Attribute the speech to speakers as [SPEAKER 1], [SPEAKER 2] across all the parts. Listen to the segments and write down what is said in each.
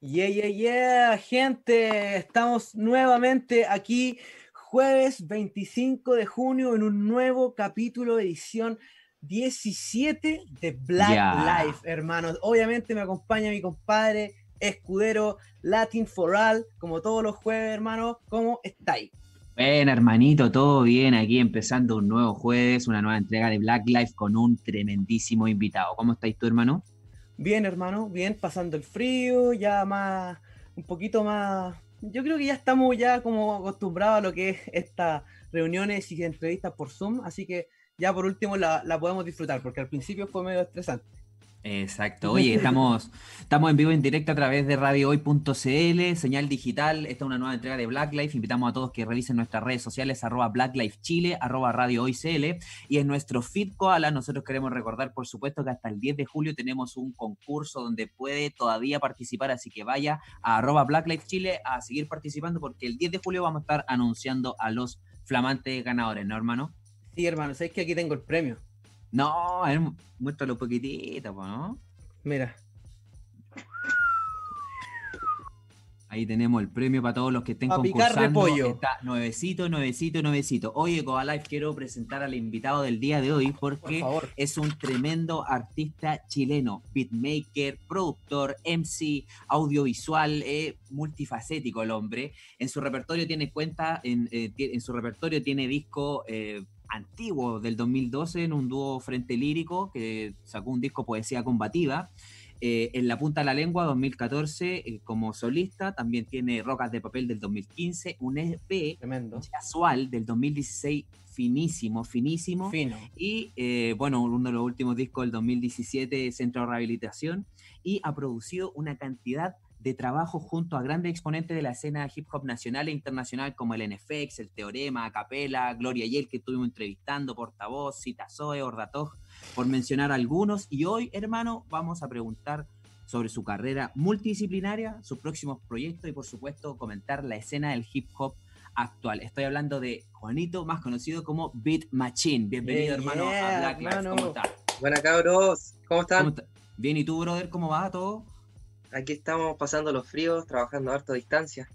[SPEAKER 1] Yeah, yeah, yeah, gente, estamos nuevamente aquí jueves 25 de junio en un nuevo capítulo, edición 17 de Black Life, hermanos. Obviamente me acompaña mi compadre escudero Latin for All, como todos los jueves, hermano. ¿Cómo estáis?
[SPEAKER 2] Bueno, hermanito, todo bien aquí empezando un nuevo jueves, una nueva entrega de Black Life con un tremendísimo invitado. ¿Cómo estáis tú, hermano?
[SPEAKER 1] Bien, hermano, bien, pasando el frío, ya más, un poquito más. Yo creo que ya estamos ya como acostumbrados a lo que es estas reuniones y entrevistas por Zoom, así que ya por último la, la podemos disfrutar, porque al principio fue medio estresante.
[SPEAKER 2] Exacto. Oye, estamos, estamos en vivo en directo a través de radiohoy.cl, señal digital. Esta es una nueva entrega de Black Life. Invitamos a todos que revisen nuestras redes sociales, arroba Black Life Chile, arroba Radio Hoy CL. Y en nuestro feed Koala, nosotros queremos recordar, por supuesto, que hasta el 10 de julio tenemos un concurso donde puede todavía participar. Así que vaya a arroba Black Life Chile a seguir participando porque el 10 de julio vamos a estar anunciando a los flamantes ganadores, ¿no, hermano?
[SPEAKER 1] Sí, hermano, sabéis que aquí tengo el premio.
[SPEAKER 2] No, a ver, muéstralo poquitito, ¿no?
[SPEAKER 1] Mira.
[SPEAKER 2] Ahí tenemos el premio para todos los que estén a concursando. Repollo. Está nuevecito, nuevecito, nuevecito. Oye, Life quiero presentar al invitado del día de hoy porque es un tremendo artista chileno, beatmaker, productor, MC, audiovisual, eh, multifacético el hombre. En su repertorio tiene cuenta, en, eh, en su repertorio tiene disco eh, antiguo del 2012 en un dúo Frente Lírico que sacó un disco Poesía Combativa. Eh, en La Punta de la Lengua 2014 eh, como solista, también tiene Rocas de Papel del 2015, un EP casual del 2016 finísimo, finísimo. Y eh, bueno, uno de los últimos discos del 2017, Centro de Rehabilitación, y ha producido una cantidad de trabajo junto a grandes exponentes de la escena hip hop nacional e internacional como el NFX, el Teorema, Capela, Gloria Yel, que estuvimos entrevistando, Portavoz, Cita Zoe, Ordatoj, por mencionar algunos. Y hoy, hermano, vamos a preguntar sobre su carrera multidisciplinaria, sus próximos proyectos y, por supuesto, comentar la escena del hip hop actual. Estoy hablando de Juanito, más conocido como Beat Machine. Bienvenido, hermano, a Black Lives. ¿Cómo estás?
[SPEAKER 3] Buenas, cabros. ¿Cómo están?
[SPEAKER 2] Bien, ¿y tú, brother? ¿Cómo va todo?
[SPEAKER 3] Aquí estamos pasando los fríos, trabajando a harta distancia.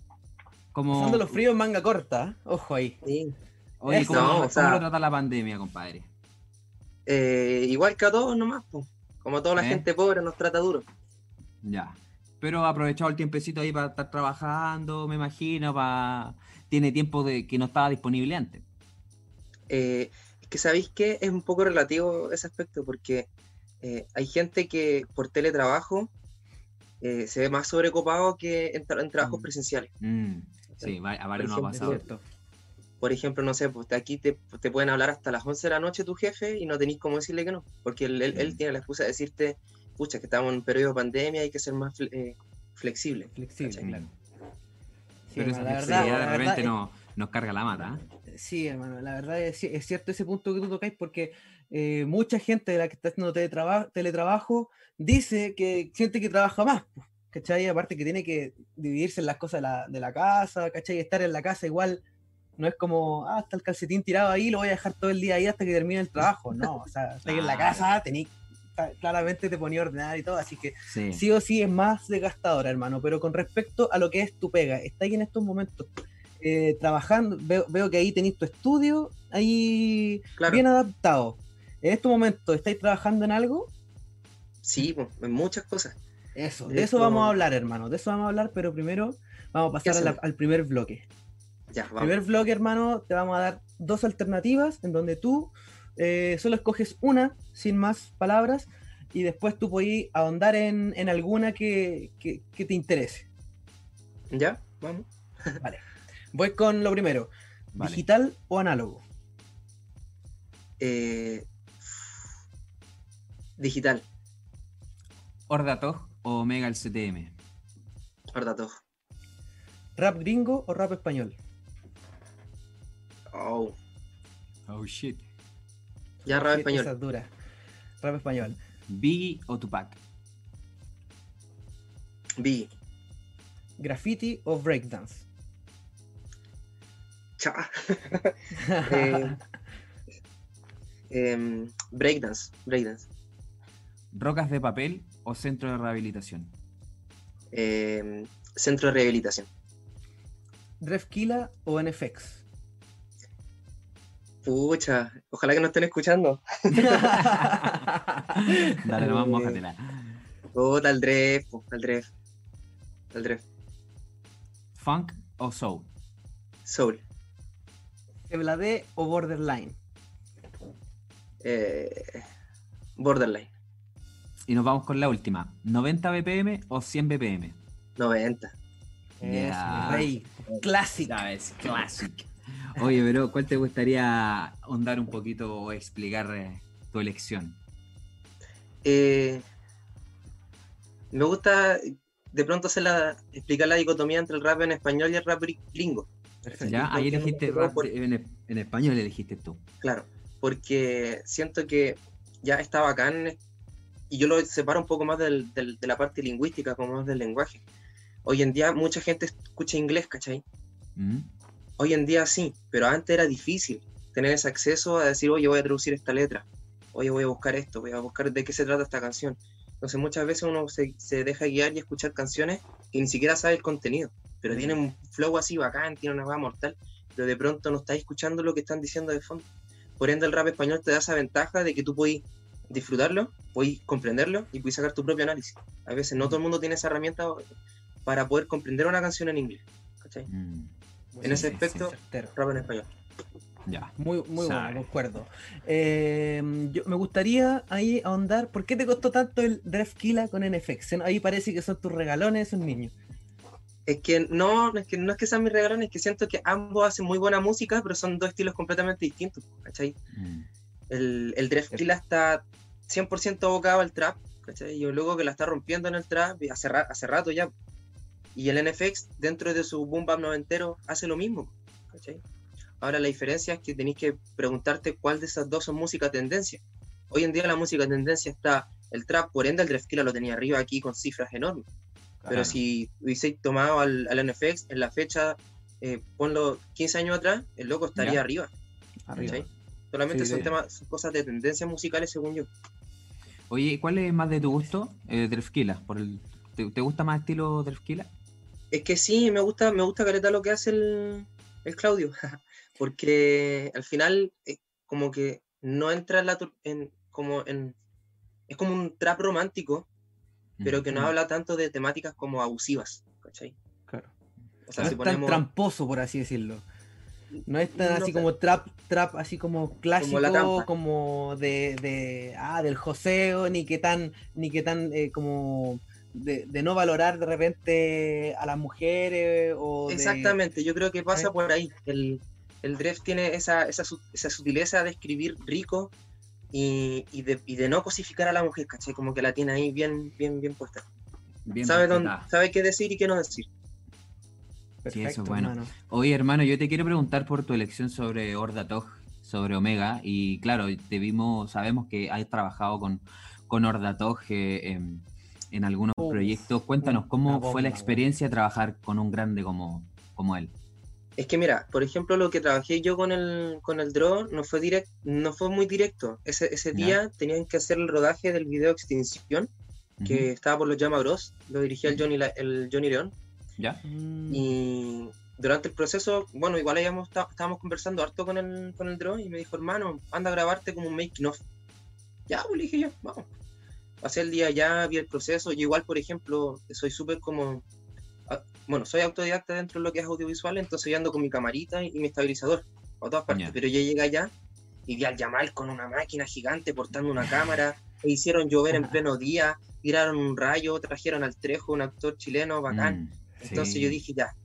[SPEAKER 1] Como... Pasando los fríos en manga corta, ojo ahí.
[SPEAKER 2] Sí. Oye, ¿cómo, lo trata la pandemia, compadre?
[SPEAKER 3] Eh, igual que a todos nomás, pues. Como toda la ¿Eh? gente pobre nos trata duro.
[SPEAKER 2] Ya. Pero ha aprovechado el tiempecito ahí para estar trabajando, me imagino, para... Tiene tiempo de que no estaba disponible antes.
[SPEAKER 3] Eh, es que sabéis que es un poco relativo ese aspecto, porque hay gente que por teletrabajo eh, se ve más sobrecopado que en, trabajos mm. presenciales.
[SPEAKER 2] Mm. Sí, a varios no ha pasado.
[SPEAKER 3] Por ejemplo, no sé, pues aquí te, pueden hablar hasta las 11 de la noche tu jefe y no tenéis cómo decirle que no, porque él, mm. tiene la excusa de decirte, pucha, que estamos en un periodo de pandemia, hay que ser más eh, flexible.
[SPEAKER 1] Flexible, claro.
[SPEAKER 2] Pero esa flexibilidad de repente no, nos carga la mata.
[SPEAKER 1] ¿eh? Sí, hermano, la verdad es, es, cierto ese punto que tú tocáis porque eh, mucha gente de la que está haciendo teletrabajo, dice que siente que trabaja más, ¿cachai? Aparte que tiene que dividirse en las cosas de la, de la casa, ¿cachai? Estar en la casa igual no es como, ah, está el calcetín tirado ahí, lo voy a dejar todo el día ahí hasta que termine el trabajo. No, o sea, estás en la casa, tení, claramente te ponía a ordenar y todo, así que sí. o sí es más desgastadora, hermano. Pero con respecto a lo que es tu pega, está ahí en estos momentos eh, trabajando, veo, que ahí tenéis tu estudio ahí bien adaptado. En este momento, ¿estáis trabajando en algo?
[SPEAKER 3] Sí, en muchas cosas.
[SPEAKER 1] Eso, de, eso vamos a hablar, hermano. De eso vamos a hablar, pero primero vamos a pasar al primer bloque. Ya, vamos. Primer bloque, hermano, te vamos a dar dos alternativas en donde tú eh, solo escoges una, sin más palabras, y después tú puedes ahondar en, alguna que, te interese.
[SPEAKER 3] Ya, vamos.
[SPEAKER 1] vale. Voy con lo primero. ¿Digital o análogo?
[SPEAKER 3] Eh, Digital.
[SPEAKER 2] ¿Ordatog o Mega el CTM?
[SPEAKER 3] Ordatog.
[SPEAKER 1] ¿Rap gringo o rap español?
[SPEAKER 3] Oh.
[SPEAKER 2] Oh shit.
[SPEAKER 3] Ya rap español.
[SPEAKER 1] Esa dura. Rap español.
[SPEAKER 2] ¿Biggie o Tupac?
[SPEAKER 3] Biggie.
[SPEAKER 1] ¿Graffiti o breakdance?
[SPEAKER 3] Cha. eh, eh, breakdance. Breakdance.
[SPEAKER 2] ¿Rocas de papel o centro de rehabilitación?
[SPEAKER 3] eh, centro de rehabilitación.
[SPEAKER 1] ¿Drefkila o NFX?
[SPEAKER 3] Pucha, ojalá que nos estén escuchando.
[SPEAKER 2] Dale, nomás, mójatela.
[SPEAKER 3] Puta, el Dref, el Dref. El Dref.
[SPEAKER 2] ¿Funk o Soul?
[SPEAKER 3] Soul.
[SPEAKER 1] ¿Eblade o Borderline?
[SPEAKER 3] Eh, borderline.
[SPEAKER 2] Y nos vamos con la última. ¿90 BPM o 100 BPM?
[SPEAKER 3] 90.
[SPEAKER 1] Yeah. rey. Classic.
[SPEAKER 2] Sabes, classic. Oye, pero ¿cuál te gustaría ahondar un poquito o explicar eh, tu elección?
[SPEAKER 3] Eh, me gusta de pronto hacer la, explicar la dicotomía entre el rap en español y el rap gringo.
[SPEAKER 2] Ya, ahí elegiste rap en, en, español, elegiste tú.
[SPEAKER 3] Claro, porque siento que ya está bacán y yo lo separo un poco más del, de la parte lingüística, como más del lenguaje. Hoy en día mucha gente escucha inglés, ¿cachai? Mm. Hoy en día sí, pero antes era difícil tener ese acceso a decir, oye, voy a traducir esta letra, oye, voy a buscar esto, voy a buscar de qué se trata esta canción. Entonces muchas veces uno se, se deja guiar y escuchar canciones y ni siquiera sabe el contenido, pero tiene un flow así bacán, tiene una voz mortal, pero de pronto no estáis escuchando lo que están diciendo de fondo. Por ende, el rap español te da esa ventaja de que tú puedes disfrutarlo, puedes comprenderlo y puedes sacar tu propio análisis. A veces no todo el mundo tiene esa herramienta para poder comprender una canción en inglés. ¿cachai? Mm. en ese aspecto, rap en español.
[SPEAKER 1] Ya. Muy, muy bueno, concuerdo. Eh, yo, me gustaría ahí ahondar, ¿por qué te costó tanto el Drefkila con NFX? Ahí parece que son tus regalones esos niños.
[SPEAKER 3] Es que no, es que no es que sean mis regalones, es que siento que ambos hacen muy buena música, pero son dos estilos completamente distintos, ¿cachai? Mm. El, el Drefkila está 100% abocado al trap, ¿cachai? Y luego que la está rompiendo en el trap, hace, hace rato ya, y el NFX, dentro de su boom bap noventero, hace lo mismo. Ahora la diferencia es que tenéis que preguntarte cuál de esas dos son música tendencia. Hoy en día la música tendencia está el trap, por ende el Drefkila lo tenía arriba aquí con cifras enormes. Pero si hubieseis tomado al, NFX en la fecha, eh, ponlo 15 años atrás, el loco estaría arriba. Solamente son, temas, son cosas de tendencias musicales según yo.
[SPEAKER 2] Oye, ¿cuál es más de tu gusto? Eh, Por el, ¿te, ¿te, gusta más estilo Drefkila?
[SPEAKER 3] Es que sí, me gusta, me gusta Caleta lo que hace el, el Claudio, porque al final eh, como que no entra en, la, en, como en... Es como un trap romántico, pero que no habla tanto de temáticas como abusivas, ¿cachai?
[SPEAKER 1] Claro. O sea, no es tan tramposo, por así decirlo. No es tan así como trap, trap así como clásico, como, de, de, ah, del joseo, ni que tan, ni que tan eh, como de, no valorar de repente a las mujeres o
[SPEAKER 3] Exactamente, yo creo que pasa por ahí. El, el Dref tiene esa, esa, esa, sutileza de escribir rico y, y, de, y, de, no cosificar a la mujer, ¿cachai? Como que la tiene ahí bien, bien, bien puesta. sabe, dónde, sabe qué decir y qué no decir.
[SPEAKER 2] Sí, eso es bueno. Hermano. Oye, hermano, yo te quiero preguntar por tu elección sobre Ordatog, sobre Omega, y claro, te vimos, sabemos que has trabajado con, con Ordatog eh, en algunos proyectos. Cuéntanos, ¿cómo fue la experiencia de trabajar con un grande como, como él?
[SPEAKER 3] Es que mira, por ejemplo, lo que trabajé yo con el, con el drone no fue, direct, no fue muy directo. Ese, ese día tenían que hacer el rodaje del video Extinción, que estaba por los Llama Bros. Lo dirigía el Johnny, el Johnny León.
[SPEAKER 2] ¿Ya?
[SPEAKER 3] Y durante el proceso, bueno, igual habíamos, estábamos conversando harto con el, con el drone y me dijo, hermano, anda a grabarte como un making of. Ya, pues le dije yo, vamos pasé el día ya, vi el proceso. Yo igual, por ejemplo, soy súper como... Bueno, soy autodidacta dentro de lo que es audiovisual, entonces yo ando con mi camarita y, mi estabilizador a todas partes. Pero yo llegué allá y vi al Yamal con una máquina gigante portando una cámara, e hicieron llover en pleno día, tiraron un rayo, trajeron al Trejo, un actor chileno bacán. Mm, entonces yo dije, ya,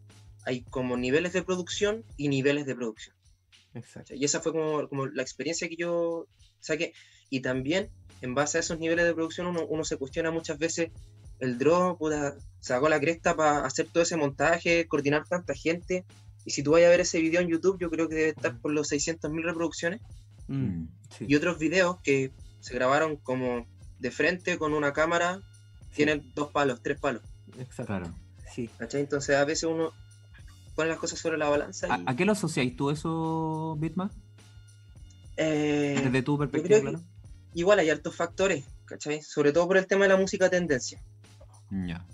[SPEAKER 3] hay como niveles de producción y niveles de producción. Exacto. Y esa fue como, como la experiencia que yo saqué. Y también en base a esos niveles de producción uno, se cuestiona muchas veces el drone, puta, sacó la cresta para hacer todo ese montaje, coordinar tanta gente. Y si tú vas a ver ese video en YouTube, yo creo que debe estar por los 600.000 reproducciones. Mm, y otros videos que se grabaron como de frente con una cámara, tienen dos palos, tres palos.
[SPEAKER 2] Exacto.
[SPEAKER 3] Sí. Entonces a veces uno pone las cosas sobre la balanza.
[SPEAKER 2] ¿A, qué lo asociáis tú eso, Bitma? Eh, Desde tu perspectiva, claro
[SPEAKER 3] igual hay altos factores, ¿cachai? Sobre todo por el tema de la música tendencia.
[SPEAKER 2] Ya.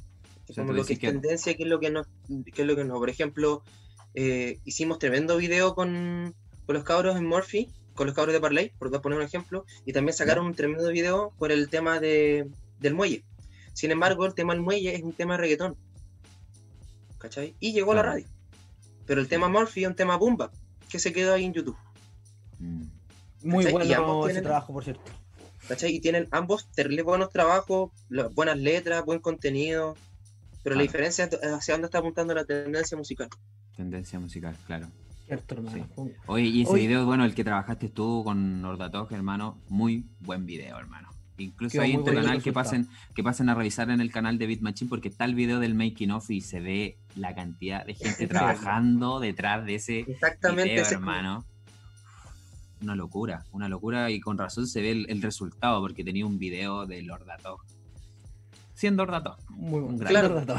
[SPEAKER 3] como lo que es tendencia, qué es lo que no, qué es lo que no. Por ejemplo, eh, hicimos tremendo video con, con, los cabros en Murphy, con los cabros de Parley, por poner un ejemplo, y también sacaron un tremendo video por el tema de, del muelle. Sin embargo, el tema del muelle es un tema de reggaetón. ¿Cachai? Y llegó a la radio. Pero el tema Murphy es un tema Bumba, que se quedó ahí en YouTube.
[SPEAKER 1] Mm. Muy bueno ese trabajo, por cierto.
[SPEAKER 3] ¿Cachai? Y tienen ambos terribles buenos trabajos, buenas letras, buen contenido. Pero la diferencia es hacia dónde está apuntando la tendencia musical.
[SPEAKER 2] Tendencia musical, claro. Cierto, hermano. Oye, y ese video, bueno, el que trabajaste tú con Nordatog, hermano, muy buen video, hermano. Incluso ahí en tu canal que pasen, que pasen a revisar en el canal de Beat Machine porque está el video del making of y se ve la cantidad de gente trabajando detrás de ese Exactamente video, hermano. Una locura, una locura y con razón se ve el, resultado porque tenía un video de Lordatog siendo datos.
[SPEAKER 1] Muy un gran claro. dato.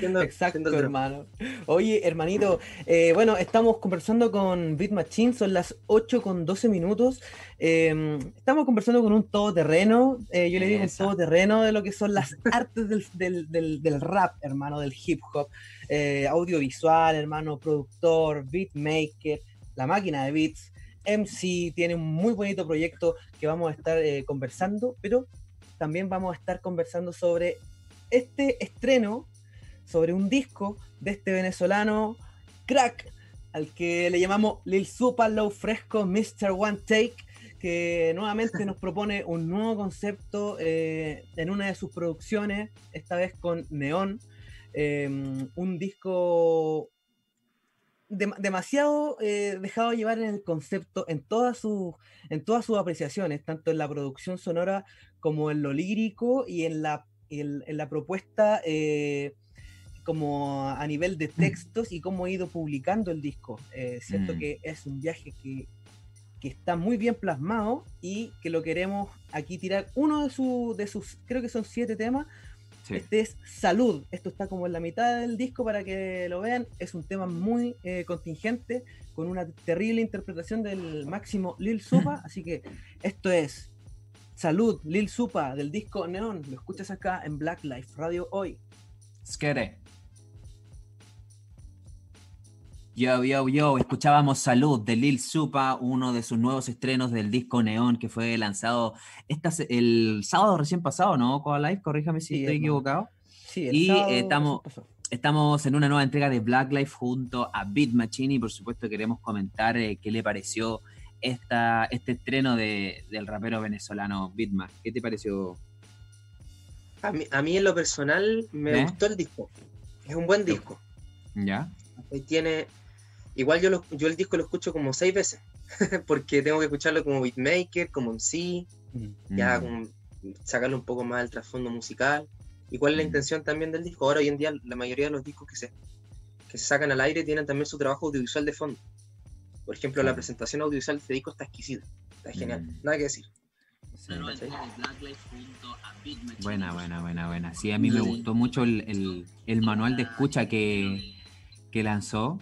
[SPEAKER 1] Exacto, hermano. Oye, hermanito, eh, bueno, estamos conversando con Beat Machine, son las 8 con 12 minutos. Em, estamos conversando con un todoterreno, eh, yo le digo un todoterreno de lo que son las artes del, del, del, rap, hermano, del hip hop, eh, audiovisual, hermano, productor, beatmaker, la máquina de beats. MC tiene un muy bonito proyecto que vamos a estar conversando, pero también vamos a estar conversando sobre este estreno, sobre un disco de este venezolano crack, al que le llamamos Lil Super Low Fresco Mr. One Take, que nuevamente nos propone un nuevo concepto eh, en una de sus producciones, esta vez con Neón, eh, un disco demasiado eh, dejado llevar en el concepto, en todas, sus, en todas sus apreciaciones, tanto en la producción sonora como en lo lírico y en la, en, la propuesta eh, como a nivel de mm. textos y cómo ha ido publicando el disco. Eh, siento mm. que es un viaje que, que, está muy bien plasmado y que lo queremos aquí tirar uno de, su, de sus, creo que son siete temas, este es Salud. Esto está como en la mitad del disco para que lo vean. Es un tema muy eh, contingente, con una terrible interpretación del máximo Lil Supa. Así que esto es Salud, Lil Supa, del disco Neon. Lo escuchas acá en Black Life Radio hoy.
[SPEAKER 2] Skere. Yo, yo, yo, escuchábamos Salud de Lil Supa, uno de sus nuevos estrenos del disco Neón que fue lanzado el sábado recién pasado, ¿no? Coa Live, corríjame si estoy equivocado. Sí, el y eh, estamos, estamos en una nueva entrega de Black Life junto a Beat Machine y por supuesto queremos comentar eh, qué le pareció esta, este estreno de, del rapero venezolano Beatma. ¿Qué te pareció?
[SPEAKER 3] A mí, a mí en lo personal me ¿Eh? gustó el disco. Es un buen disco.
[SPEAKER 2] ¿Ya?
[SPEAKER 3] Tiene, Igual yo, yo el disco lo escucho como seis veces, porque tengo que escucharlo como beatmaker, como MC, mm. ya mm. sacarle un poco más del trasfondo musical. ¿Y cuál es la mm. intención también del disco? Ahora hoy en día la mayoría de los discos que se, que se sacan al aire tienen también su trabajo audiovisual de fondo. Por ejemplo, la presentación audiovisual de este disco está exquisita, está genial, nada que decir.
[SPEAKER 2] Buena, buena, buena, buena. Sí, a mí me gustó mucho el, el, manual de escucha que, que lanzó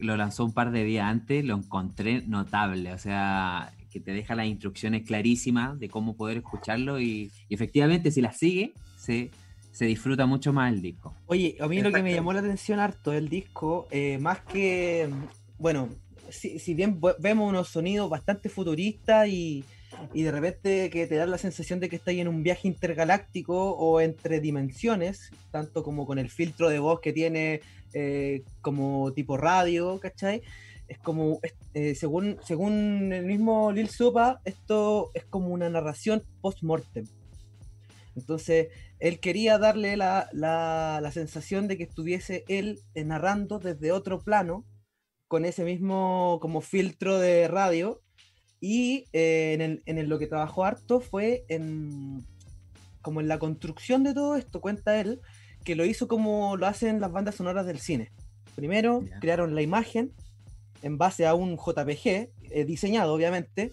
[SPEAKER 2] lo lanzó un par de días antes, lo encontré notable, o sea, que te deja las instrucciones clarísimas de cómo poder escucharlo y, efectivamente si las sigue, se, se, disfruta mucho más el disco.
[SPEAKER 1] Oye, a mí lo que me llamó la atención harto del disco, eh, más que, bueno, si, si, bien vemos unos sonidos bastante futuristas y, y de repente que te da la sensación de que estás en un viaje intergaláctico o entre dimensiones, tanto como con el filtro de voz que tiene eh, como tipo radio, ¿cachai? Es como, eh, según, según el mismo Lil Sopa, esto es como una narración post-mortem. Entonces, él quería darle la, la, sensación de que estuviese él narrando desde otro plano, con ese mismo como filtro de radio. Y eh, en, en lo que trabajó harto fue en como en la construcción de todo esto, cuenta él, que lo hizo como lo hacen las bandas sonoras del cine. Primero crearon la imagen en base a un JPG, eh, diseñado obviamente,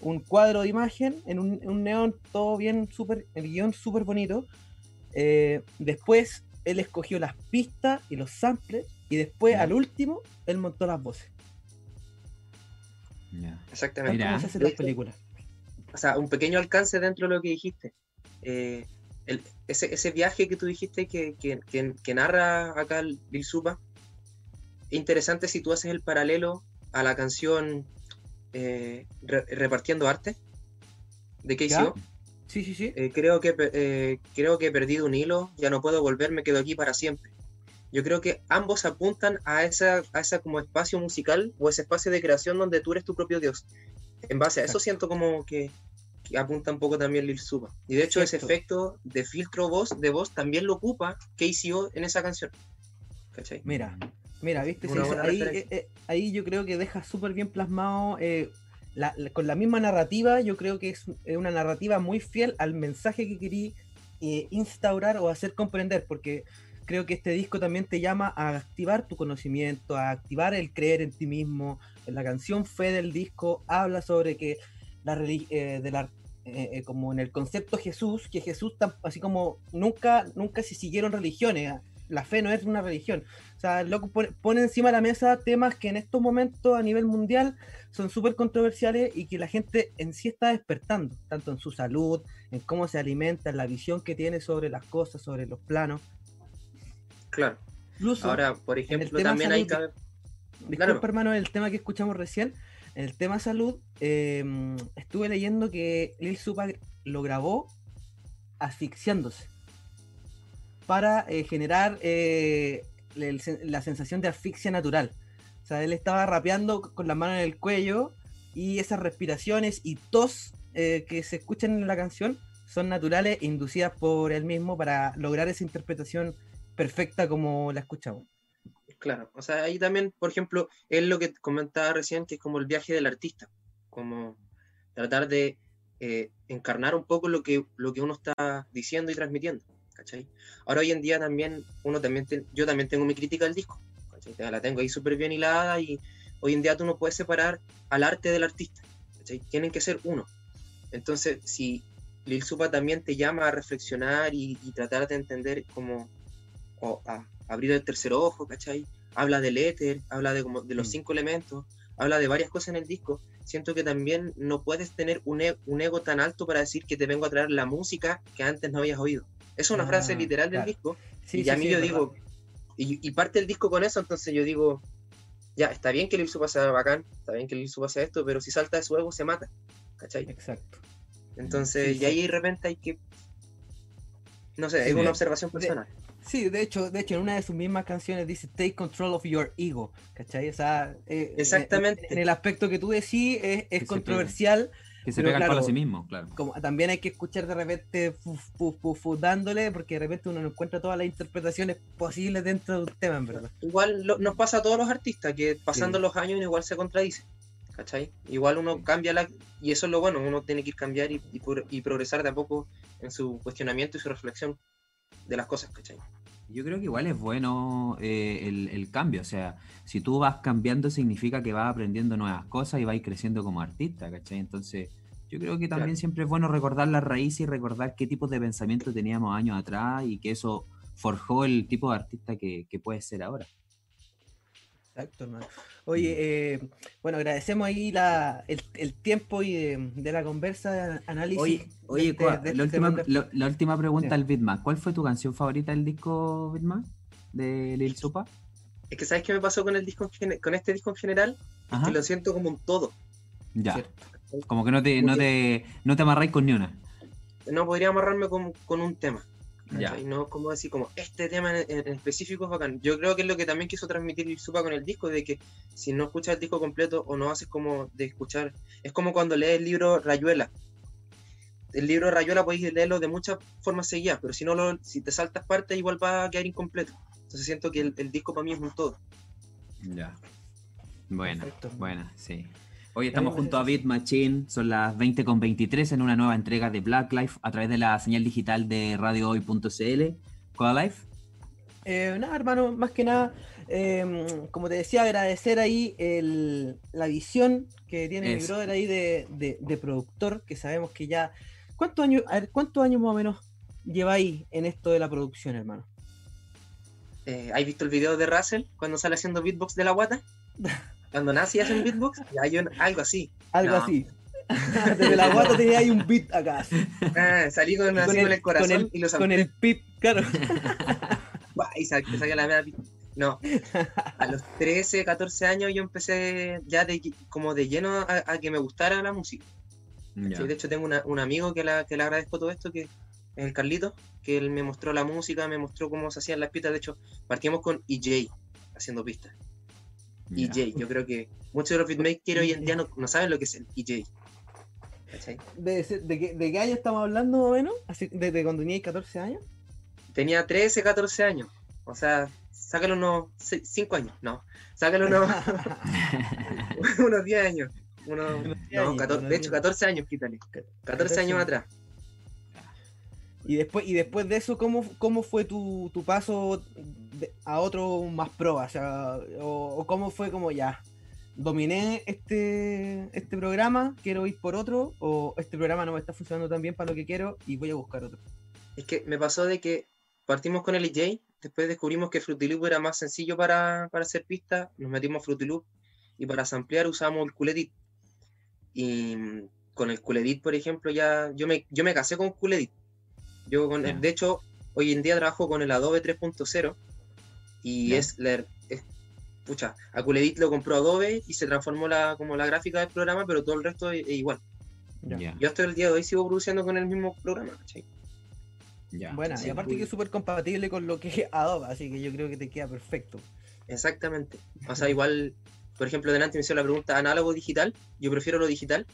[SPEAKER 1] un cuadro de imagen en un, neón, todo bien, súper, el guion súper bonito. Eh, después él escogió las pistas y los samples y después al último él montó las voces.
[SPEAKER 3] Exactamente.
[SPEAKER 1] las películas.
[SPEAKER 3] O sea, un pequeño alcance dentro de lo que dijiste. Eh, ese, ese, viaje que tú dijiste que, que, que, narra acá Lil Supa, interesante si tú haces el paralelo a la canción eh, Repartiendo Arte de KCO.
[SPEAKER 1] Sí, sí, sí.
[SPEAKER 3] Eh, creo, que, eh, creo que he perdido un hilo, ya no puedo volver, me quedo aquí para siempre. Yo creo que ambos apuntan a esa, a esa como espacio musical o ese espacio de creación donde tú eres tu propio Dios. En base a eso siento como que, apunta un poco también Lil Supa. Y de hecho ese efecto de filtro voz, de voz también lo ocupa KCO en esa canción.
[SPEAKER 1] ¿Cachai? Mira, mira, viste, ahí, eh, eh, ahí, yo creo que deja súper bien plasmado, eh, con la misma narrativa, yo creo que es una narrativa muy fiel al mensaje que querí instaurar o hacer comprender, porque creo que este disco también te llama a activar tu conocimiento, a activar el creer en ti mismo. La canción Fe del disco habla sobre que la eh, de la eh, eh, como en el concepto Jesús, que Jesús, así como nunca, nunca se siguieron religiones, la fe no es una religión. O sea, loco pone, encima de la mesa temas que en estos momentos a nivel mundial son súper controversiales y que la gente en sí está despertando, tanto en su salud, en cómo se alimenta, en la visión que tiene sobre las cosas, sobre los planos.
[SPEAKER 3] Claro. Ahora, por ejemplo, también hay que...
[SPEAKER 1] Disculpa, hermano, el tema que escuchamos recién, en el tema salud, em, estuve leyendo que Lil Supa lo grabó asfixiándose para eh, generar eh, la sensación de asfixia natural. O sea, él estaba rapeando con la mano en el cuello y esas respiraciones y tos eh, que se escuchan en la canción son naturales, inducidas por él mismo para lograr esa interpretación perfecta como la escuchamos.
[SPEAKER 3] Claro, o sea, ahí también, por ejemplo, es lo que comentaba recién, que es como el viaje del artista, como tratar de eh, encarnar un poco lo que, lo que uno está diciendo y transmitiendo, ¿cachai? Ahora hoy en día también, uno también, yo también tengo mi crítica al disco, ¿cachai? La tengo ahí súper bien hilada y hoy en día tú no puedes separar al arte del artista, ¿cachai? Tienen que ser uno. Entonces, si Lil Supa también te llama a reflexionar y, y tratar de entender como, o a abrir el tercer ojo, ¿cachai? Habla del éter, habla de, como, de los mm. cinco elementos, habla de varias cosas en el disco. Siento que también no puedes tener un, e, un ego tan alto para decir que te vengo a traer la música que antes no habías oído. Es una frase ah, literal del disco. y a mí yo digo, y, parte el disco con eso, entonces yo digo, ya, está bien que el Ilsu pase bacán, está bien que el Ilsu pase esto, pero si salta de su ego se mata, ¿cachai?
[SPEAKER 1] Exacto.
[SPEAKER 3] Entonces, y ahí de repente hay que, no sé, es una observación personal.
[SPEAKER 1] Sí, de hecho, de hecho, en una de sus mismas canciones dice Take control of your ego, ¿cachai? O sea,
[SPEAKER 3] eh, Exactamente.
[SPEAKER 1] En, el aspecto que tú decís es, controversial.
[SPEAKER 2] que se pega claro, a sí mismo, claro.
[SPEAKER 1] Como también hay que escuchar de repente dándole, porque de repente uno no encuentra todas las interpretaciones posibles dentro de un tema, en verdad.
[SPEAKER 3] Igual nos pasa a todos los artistas, que pasando los años igual se contradice, ¿cachai? Igual uno cambia la... Y eso es lo bueno, uno tiene que ir cambiar y, y progresar de a poco en su cuestionamiento y su reflexión de las cosas, ¿cachai?
[SPEAKER 2] Yo creo que igual es bueno eh, el, cambio, o sea, si tú vas cambiando significa que vas aprendiendo nuevas cosas y vas creciendo como artista, ¿cachai? Entonces, yo creo que también siempre es bueno recordar la raíz y recordar qué tipo de pensamiento teníamos años atrás y que eso forjó el tipo de artista que, que puede ser ahora.
[SPEAKER 1] Exacto, hermano. Oye, eh, bueno, agradecemos ahí la, el, tiempo y de, la conversa, de análisis.
[SPEAKER 2] Oye, oye este, la, este última, la, última, pregunta al Bitma. ¿Cuál fue tu canción favorita del disco Bitma? De Lil Supa.
[SPEAKER 3] Es que ¿sabes qué me pasó con el disco con este disco en general? Que lo siento como un todo.
[SPEAKER 2] Ya. Como que no te, no te, no te amarráis con ni una.
[SPEAKER 3] No podría amarrarme con, con un tema. Y no como decir, como este tema en, específico es bacán. Yo creo que es lo que también quiso transmitir Supa con el disco, de que si no escuchas el disco completo o no haces como de escuchar, es como cuando lees el libro Rayuela. El libro Rayuela podéis leerlo de muchas formas seguidas, pero si no lo, si te saltas partes igual va a quedar incompleto. Entonces siento que el, disco para mí es un todo.
[SPEAKER 2] Ya. Bueno, bueno, sí. Hoy estamos junto a Beat Machine, son las 20 con 23 en una nueva entrega de Black Life a través de la señal digital de radiohoy.cl. ¿Cuál Life?
[SPEAKER 1] Eh, nada, hermano, más que nada, em, como te decía, agradecer ahí la visión que tiene mi brother ahí de, productor, que sabemos que ya. ¿Cuántos años, a ver, cuántos años más o menos lleváis en esto de la producción, hermano?
[SPEAKER 3] Eh, ¿Has visto el video de Russell cuando sale haciendo beatbox de la guata? Cuando nace y hacen beatbox, hay algo así.
[SPEAKER 1] Algo así. Desde la guata tenía ahí un beat acá.
[SPEAKER 3] Ah, salí con, así con, el, corazón con el, y los
[SPEAKER 1] Con el pip, claro.
[SPEAKER 3] y saqué, la media No, a los 13, 14 años yo empecé ya de, como de lleno a, que me gustara la música. de hecho, tengo un amigo que, la, que le agradezco todo esto, que es el Carlito, que él me mostró la música, me mostró cómo se hacían las pistas. De hecho, partimos con EJ haciendo pistas. EJ, yo creo que muchos de los beatmakers hoy en día no, no saben lo que es el EJ.
[SPEAKER 1] ¿De, de, qué, año estamos hablando, más o menos? ¿Desde cuando tenías 14 años?
[SPEAKER 3] Tenía 13, 14 años. O sea, sácalo unos 5 años. No, sácalo unos, unos 10 años. Unos, no, 14, de hecho, 14 años, quítale. 14 años atrás.
[SPEAKER 1] Y después, y después de eso, ¿cómo, cómo fue tu, tu paso a otro más pro? O, sea, o, cómo fue como ya, dominé este, este programa, quiero ir por otro, o este programa no me está funcionando tan bien para lo que quiero y voy a buscar otro.
[SPEAKER 3] Es que me pasó de que partimos con el EJ, después descubrimos que Fruity Loop era más sencillo para, para hacer pistas, nos metimos a Fruity Loop y para samplear usamos el Culedit. Y con el Culedit, por ejemplo, ya yo me, yo me casé con Culedit. Yo con de hecho, hoy en día trabajo con el Adobe 3.0 y es, leer pucha, Aculedit lo compró Adobe y se transformó la, como la gráfica del programa, pero todo el resto es, igual. Yo hasta el día de hoy sigo produciendo con el mismo programa,
[SPEAKER 1] Bueno, y aparte que es súper compatible con lo que es Adobe, así que yo creo que te queda perfecto.
[SPEAKER 3] Exactamente. O sea, igual, por ejemplo, delante me hizo la pregunta análogo digital. Yo prefiero lo digital,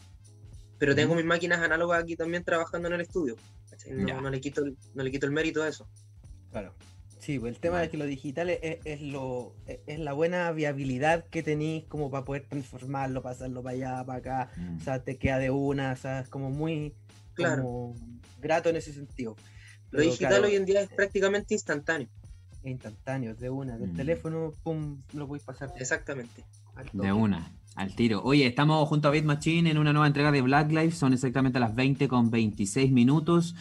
[SPEAKER 3] pero tengo mis máquinas análogas aquí también trabajando en el estudio. No, le quito no le quito el mérito a eso.
[SPEAKER 1] Claro. Sí, pues el tema de que lo digital es, lo, es la buena viabilidad que tenéis como para poder transformarlo, pasarlo para allá, para acá, mm. o sea, te queda de una, o sea, es como muy claro. grato en ese sentido.
[SPEAKER 3] Lo digital hoy en día es prácticamente instantáneo.
[SPEAKER 1] Instantáneo, de una, del mm. teléfono, pum, lo podéis pasar.
[SPEAKER 3] Exactamente.
[SPEAKER 2] De una, al tiro. Oye, estamos junto a Beat Machine en una nueva entrega de Black Life, son exactamente las 20 con 26 minutos.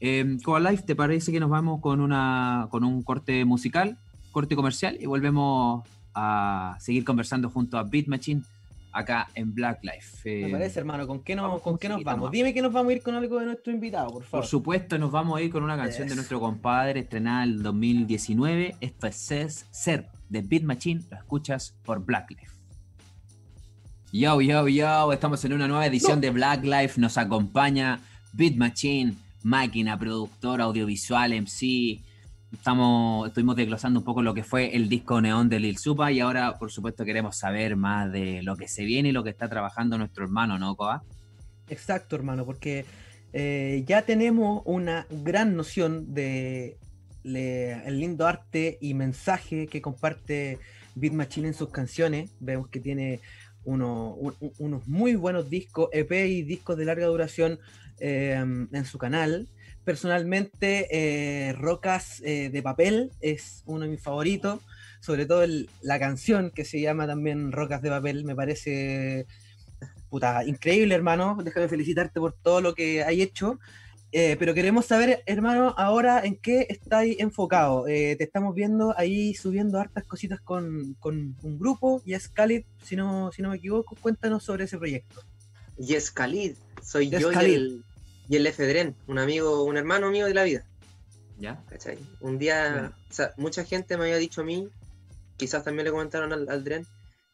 [SPEAKER 2] Eh, Life, ¿te parece que nos vamos con, una, con un corte musical, corte comercial y volvemos a seguir conversando junto a Beat Machine acá en Black Life?
[SPEAKER 1] Me parece, hermano, ¿con qué, nos, ¿con qué nos vamos? Dime que nos vamos a ir con algo de nuestro invitado, por favor.
[SPEAKER 2] Por supuesto, nos vamos a ir con una canción de nuestro compadre estrenada el 2019. Esto es Ser de Beat Machine. Lo escuchas por Black Life. Yo, yo, yo, estamos en una nueva edición de Black Life. Nos acompaña Beat Machine máquina, productor, audiovisual, MC. Estamos, estuvimos desglosando un poco lo que fue el disco Neón de Lil Supa y ahora, por supuesto, queremos saber más de lo que se viene y lo que está trabajando nuestro hermano, ¿no, Coa?
[SPEAKER 1] Exacto, hermano, porque eh, ya tenemos una gran noción de el lindo arte y mensaje que comparte Beat Machine en sus canciones. Vemos que tiene unos muy buenos discos, EP y discos de larga duración Em, en su canal. Personalmente, eh, Rocas eh, de Papel es uno de mis favoritos, sobre todo la canción que se llama también Rocas de Papel, me parece puta, increíble, hermano. Déjame felicitarte por todo lo que hay hecho. Eh, pero queremos saber, hermano, ahora en qué estáis enfocado. te estamos viendo ahí subiendo hartas cositas con, con un grupo, Yes Khalid, si no, si no me equivoco. Cuéntanos sobre ese proyecto.
[SPEAKER 3] Yes Khalid, soy yo y el, y el Efedren, un amigo, un hermano mío de la vida.
[SPEAKER 2] ¿Ya?
[SPEAKER 3] ¿Cachai? Un día, o sea, mucha gente me había dicho a mí, quizás también le comentaron al, Dren,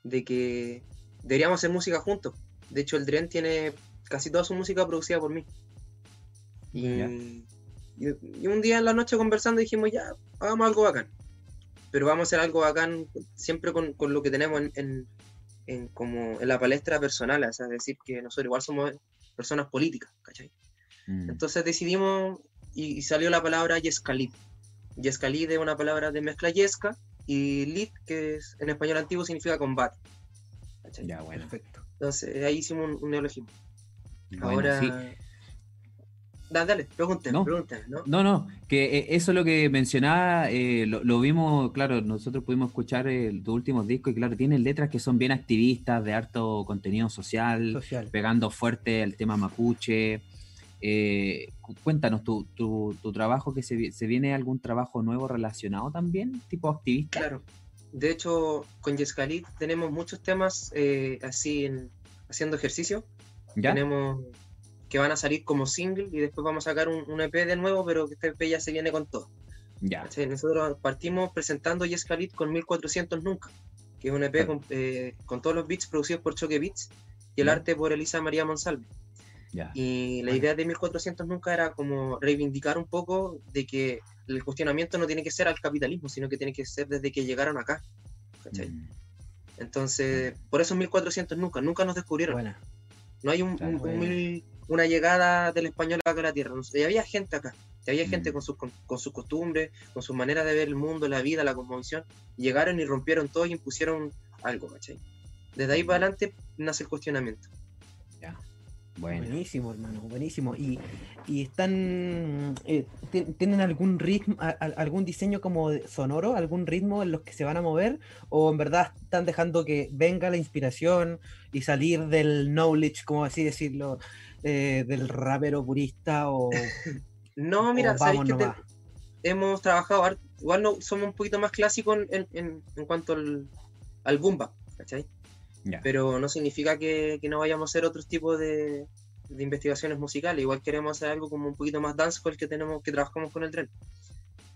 [SPEAKER 3] de que deberíamos hacer música juntos. De hecho, el Dren tiene casi toda su música producida por mí. Y, y, un día en la noche conversando dijimos, ya, hagamos algo bacán. Pero vamos a hacer algo bacán siempre con, con lo que tenemos en, en, como en la palestra personal, es decir, que nosotros igual somos personas políticas, ¿cachai? Mm. Entonces decidimos y, salió la palabra Yescalid. Yescalid es una palabra de mezcla yesca y lid, que es, en español antiguo significa combate.
[SPEAKER 2] Ya, bueno. Perfecto.
[SPEAKER 3] Entonces ahí hicimos un, neologismo. Ahora... Dale, pregúntame, no, ¿no?
[SPEAKER 2] No, no, que eh, eso es lo que mencionaba, eh, lo, vimos, claro, nosotros pudimos escuchar el, tu último disco y claro, tienen letras que son bien activistas, de harto contenido social, social. pegando fuerte el tema mapuche, eh, cuéntanos, tu, tu, trabajo, que se, se, viene algún trabajo nuevo relacionado también, tipo activista?
[SPEAKER 3] Claro. De hecho, con Yescalit tenemos muchos temas eh, así en, haciendo ejercicio. Tenemos que van a salir como single y después vamos a sacar un, EP de nuevo, pero que este EP ya se viene con todo. Ya. Nosotros partimos presentando Yes Khalid con 1400 Nunca, que es un EP eh, con, todos los beats producidos por Choque Beats y el arte por Elisa María Monsalve. Y la idea de 1400 Nunca era como reivindicar un poco de que el cuestionamiento no tiene que ser al capitalismo, sino que tiene que ser desde que llegaron acá. Mm. Entonces, por eso 1400 Nunca, nunca nos descubrieron. No hay un, una llegada del español acá a la tierra. Y había gente acá, y había gente mm. con sus con, costumbres, con su manera de ver el mundo, la vida, la cosmovisión. Llegaron y rompieron todo y impusieron algo, ¿cachai? Desde ahí para mm. adelante nace el cuestionamiento.
[SPEAKER 1] Ya. Buenísimo, hermano, buenísimo. Y, y están, eh, ¿tienen algún ritmo, algún diseño como sonoro, algún ritmo en los que se van a mover? ¿O en verdad están dejando que venga la inspiración y salir del knowledge, como así decirlo, eh, del rapero purista o...
[SPEAKER 3] no, mira, sabéis que hemos trabajado, igual no, somos un poquito más clásicos en, en, en cuanto al, al Bumba, ¿cachai? Pero no significa que, que, no vayamos a hacer otros tipos de, de, investigaciones musicales. Igual queremos hacer algo como un poquito más dancehall que tenemos, que trabajamos con el tren.